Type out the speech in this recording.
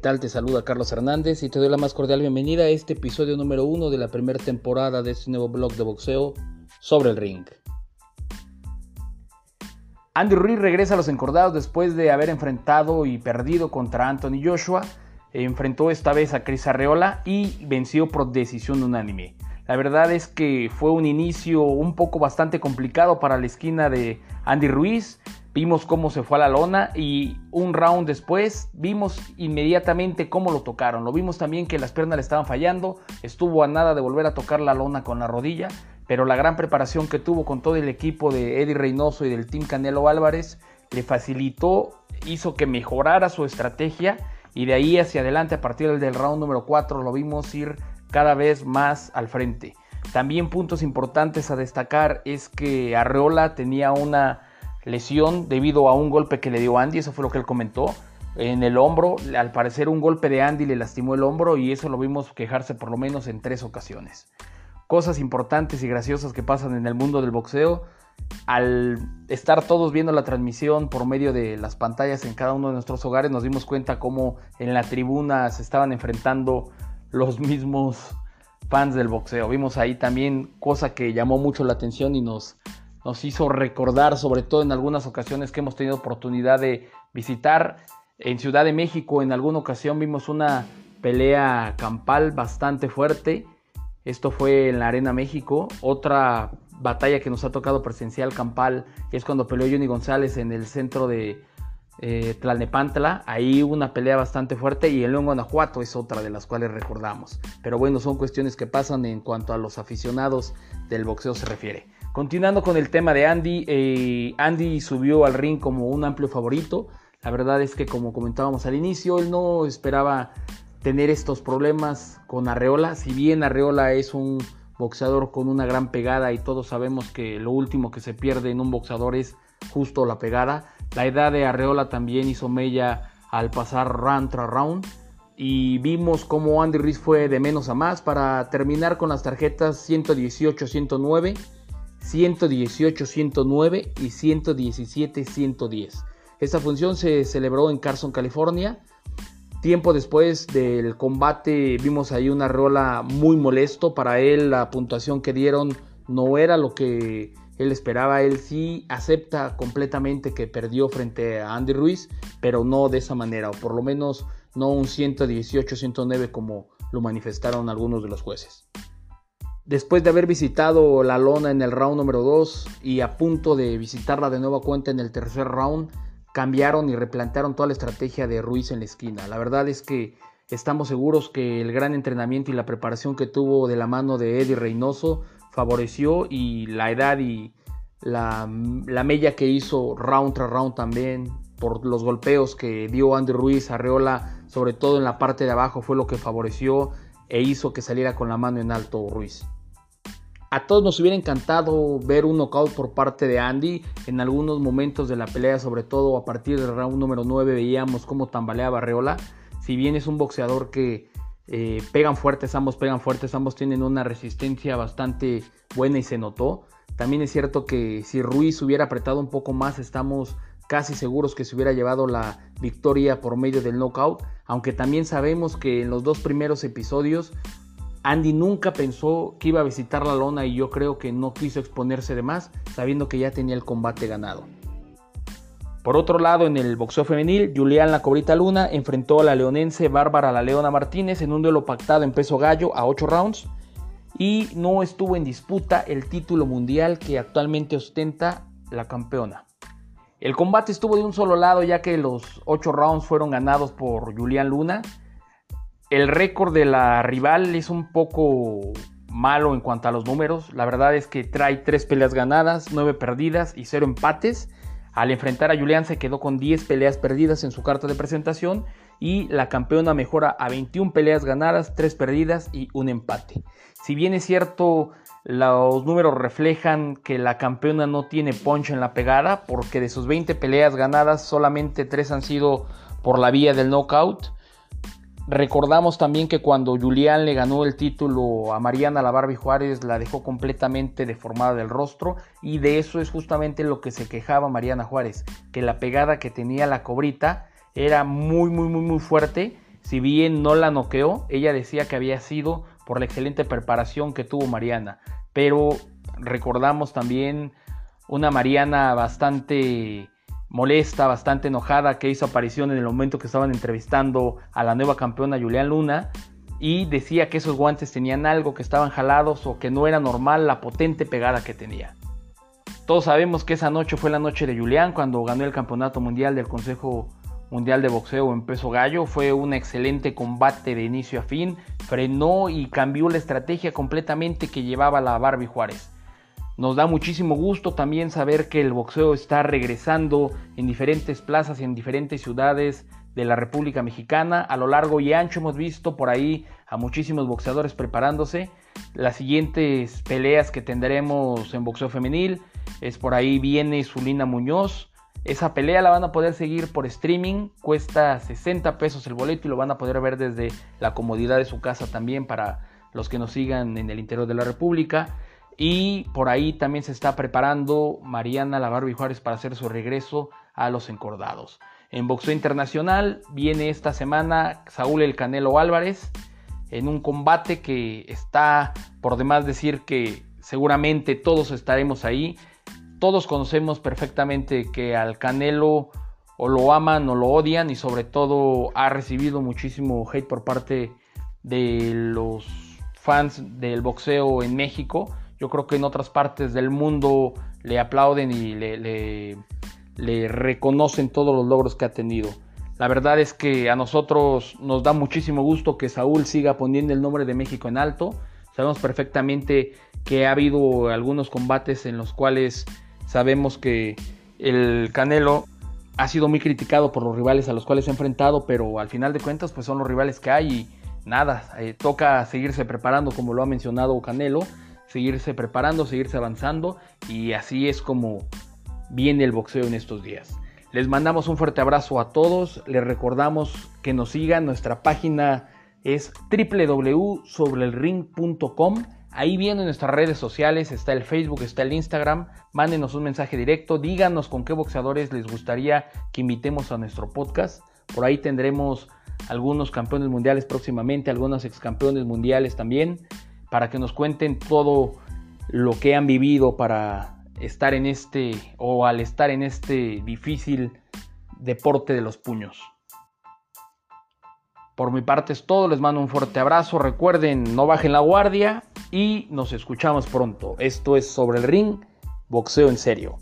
tal? Te saluda Carlos Hernández y te doy la más cordial bienvenida a este episodio número uno de la primera temporada de este nuevo blog de boxeo sobre el ring. Andy Ruiz regresa a los encordados después de haber enfrentado y perdido contra Anthony Joshua. Enfrentó esta vez a Chris Arreola y venció por decisión unánime. La verdad es que fue un inicio un poco bastante complicado para la esquina de Andy Ruiz. Vimos cómo se fue a la lona y un round después vimos inmediatamente cómo lo tocaron. Lo vimos también que las piernas le estaban fallando. Estuvo a nada de volver a tocar la lona con la rodilla. Pero la gran preparación que tuvo con todo el equipo de Eddie Reynoso y del Team Canelo Álvarez le facilitó, hizo que mejorara su estrategia y de ahí hacia adelante a partir del round número 4 lo vimos ir cada vez más al frente. También puntos importantes a destacar es que Arreola tenía una lesión debido a un golpe que le dio Andy, eso fue lo que él comentó, en el hombro. Al parecer un golpe de Andy le lastimó el hombro y eso lo vimos quejarse por lo menos en tres ocasiones. Cosas importantes y graciosas que pasan en el mundo del boxeo. Al estar todos viendo la transmisión por medio de las pantallas en cada uno de nuestros hogares, nos dimos cuenta cómo en la tribuna se estaban enfrentando los mismos fans del boxeo. Vimos ahí también cosa que llamó mucho la atención y nos, nos hizo recordar, sobre todo en algunas ocasiones que hemos tenido oportunidad de visitar. En Ciudad de México en alguna ocasión vimos una pelea campal bastante fuerte. Esto fue en la Arena México. Otra batalla que nos ha tocado presencial campal es cuando peleó Johnny González en el centro de eh, Tlalnepantla. Ahí una pelea bastante fuerte y el León Guanajuato es otra de las cuales recordamos. Pero bueno, son cuestiones que pasan en cuanto a los aficionados del boxeo se refiere. Continuando con el tema de Andy, eh, Andy subió al ring como un amplio favorito. La verdad es que como comentábamos al inicio, él no esperaba tener estos problemas con Arreola. Si bien Arreola es un boxeador con una gran pegada y todos sabemos que lo último que se pierde en un boxeador es justo la pegada, la edad de Arreola también hizo mella al pasar round tras round. Y vimos cómo Andy Ruiz fue de menos a más para terminar con las tarjetas 118-109, 118-109 y 117-110. Esta función se celebró en Carson, California. Tiempo después del combate vimos ahí una Arreola muy molesto. Para él la puntuación que dieron no era lo que él esperaba, él sí acepta completamente que perdió frente a Andy Ruiz, pero no de esa manera, o por lo menos no un 118-109 como lo manifestaron algunos de los jueces. Después de haber visitado la lona en el round número 2 y a punto de visitarla de nueva cuenta en el tercer round, cambiaron y replantearon toda la estrategia de Ruiz en la esquina. La verdad es que estamos seguros que el gran entrenamiento y la preparación que tuvo de la mano de Eddie Reynoso favoreció y la edad y la, la mella que hizo round tras round también por los golpeos que dio Andy Ruiz Arreola, sobre todo en la parte de abajo, fue lo que favoreció e hizo que saliera con la mano en alto Ruiz. A todos nos hubiera encantado ver un knockout por parte de Andy. En algunos momentos de la pelea, sobre todo a partir del round número 9, veíamos cómo tambaleaba Arreola. Si bien es un boxeador que eh, pegan fuertes, ambos pegan fuertes, ambos tienen una resistencia bastante buena y se notó. También es cierto que si Ruiz hubiera apretado un poco más, estamos casi seguros que se hubiera llevado la victoria por medio del knockout, aunque también sabemos que en los dos primeros episodios Andy nunca pensó que iba a visitar la lona y yo creo que no quiso exponerse de más, sabiendo que ya tenía el combate ganado. Por otro lado, en el boxeo femenil, Julián La Cobrita Luna enfrentó a la leonense Bárbara La Leona Martínez en un duelo pactado en peso gallo a 8 rounds y no estuvo en disputa el título mundial que actualmente ostenta la campeona. El combate estuvo de un solo lado ya que los 8 rounds fueron ganados por Julián Luna. El récord de la rival es un poco malo en cuanto a los números. La verdad es que trae 3 peleas ganadas, 9 perdidas y 0 empates. Al enfrentar a Julián se quedó con 10 peleas perdidas en su carta de presentación y la campeona mejora a 21 peleas ganadas, 3 perdidas y un empate. Si bien es cierto, los números reflejan que la campeona no tiene poncho en la pegada, porque de sus 20 peleas ganadas solamente 3 han sido por la vía del knockout. Recordamos también que cuando Julián le ganó el título a Mariana La Barbie Juárez, la dejó completamente deformada del rostro y de eso es justamente lo que se quejaba Mariana Juárez, que la pegada que tenía la cobrita era muy muy muy muy fuerte si bien no la noqueó, ella decía que había sido por la excelente preparación que tuvo Mariana. Pero recordamos también una Mariana bastante molesta, bastante enojada, que hizo aparición en el momento que estaban entrevistando a la nueva campeona Julián Luna y decía que esos guantes tenían algo, que estaban jalados o que no era normal la potente pegada que tenía. Todos sabemos que esa noche fue la noche de Julián cuando ganó el campeonato mundial del Consejo Mundial de Boxeo en peso gallo. Fue un excelente combate de inicio a fin, frenó y cambió la estrategia completamente que llevaba la Barbie Juárez. Nos da muchísimo gusto también saber que el boxeo está regresando en diferentes plazas y en diferentes ciudades de la República Mexicana. A lo largo y ancho hemos visto por ahí a muchísimos boxeadores preparándose. Las siguientes peleas que tendremos en boxeo femenil es por ahí viene Zulina Muñoz. Esa pelea la van a poder seguir por streaming, cuesta 60 pesos el boleto y lo van a poder ver desde la comodidad de su casa también para los que nos sigan en el interior de la República. Y por ahí también se está preparando Mariana La Juárez para hacer su regreso a los encordados. En boxeo internacional viene esta semana Saúl El Canelo Álvarez en un combate que está por demás decir que seguramente todos estaremos ahí. Todos conocemos perfectamente que al Canelo o lo aman o lo odian y sobre todo ha recibido muchísimo hate por parte de los fans del boxeo en México yo creo que en otras partes del mundo le aplauden y le, reconocen todos los logros que ha tenido. La verdad es que a nosotros nos da muchísimo gusto que Saúl siga poniendo el nombre de México en alto. Sabemos perfectamente que ha habido algunos combates en los cuales sabemos que el Canelo ha sido muy criticado por los rivales a los cuales se ha enfrentado, pero al final de cuentas pues son los rivales que hay y nada, eh, toca seguirse preparando como lo ha mencionado Canelo seguirse preparando, seguirse avanzando y así es como viene el boxeo en estos días. Les mandamos un fuerte abrazo a todos, les recordamos que nos sigan, nuestra página es www.sobrelring.com. Ahí vienen nuestras redes sociales, está el Facebook, está el Instagram. Mándenos un mensaje directo, díganos con qué boxeadores les gustaría que invitemos a nuestro podcast. Por ahí tendremos algunos campeones mundiales próximamente, algunos ex campeones mundiales también para que nos cuenten todo lo que han vivido para estar en este o al estar en este difícil deporte de los puños. Por mi parte es todo, les mando un fuerte abrazo, recuerden no bajen la guardia y nos escuchamos pronto. Esto es sobre el ring, boxeo en serio.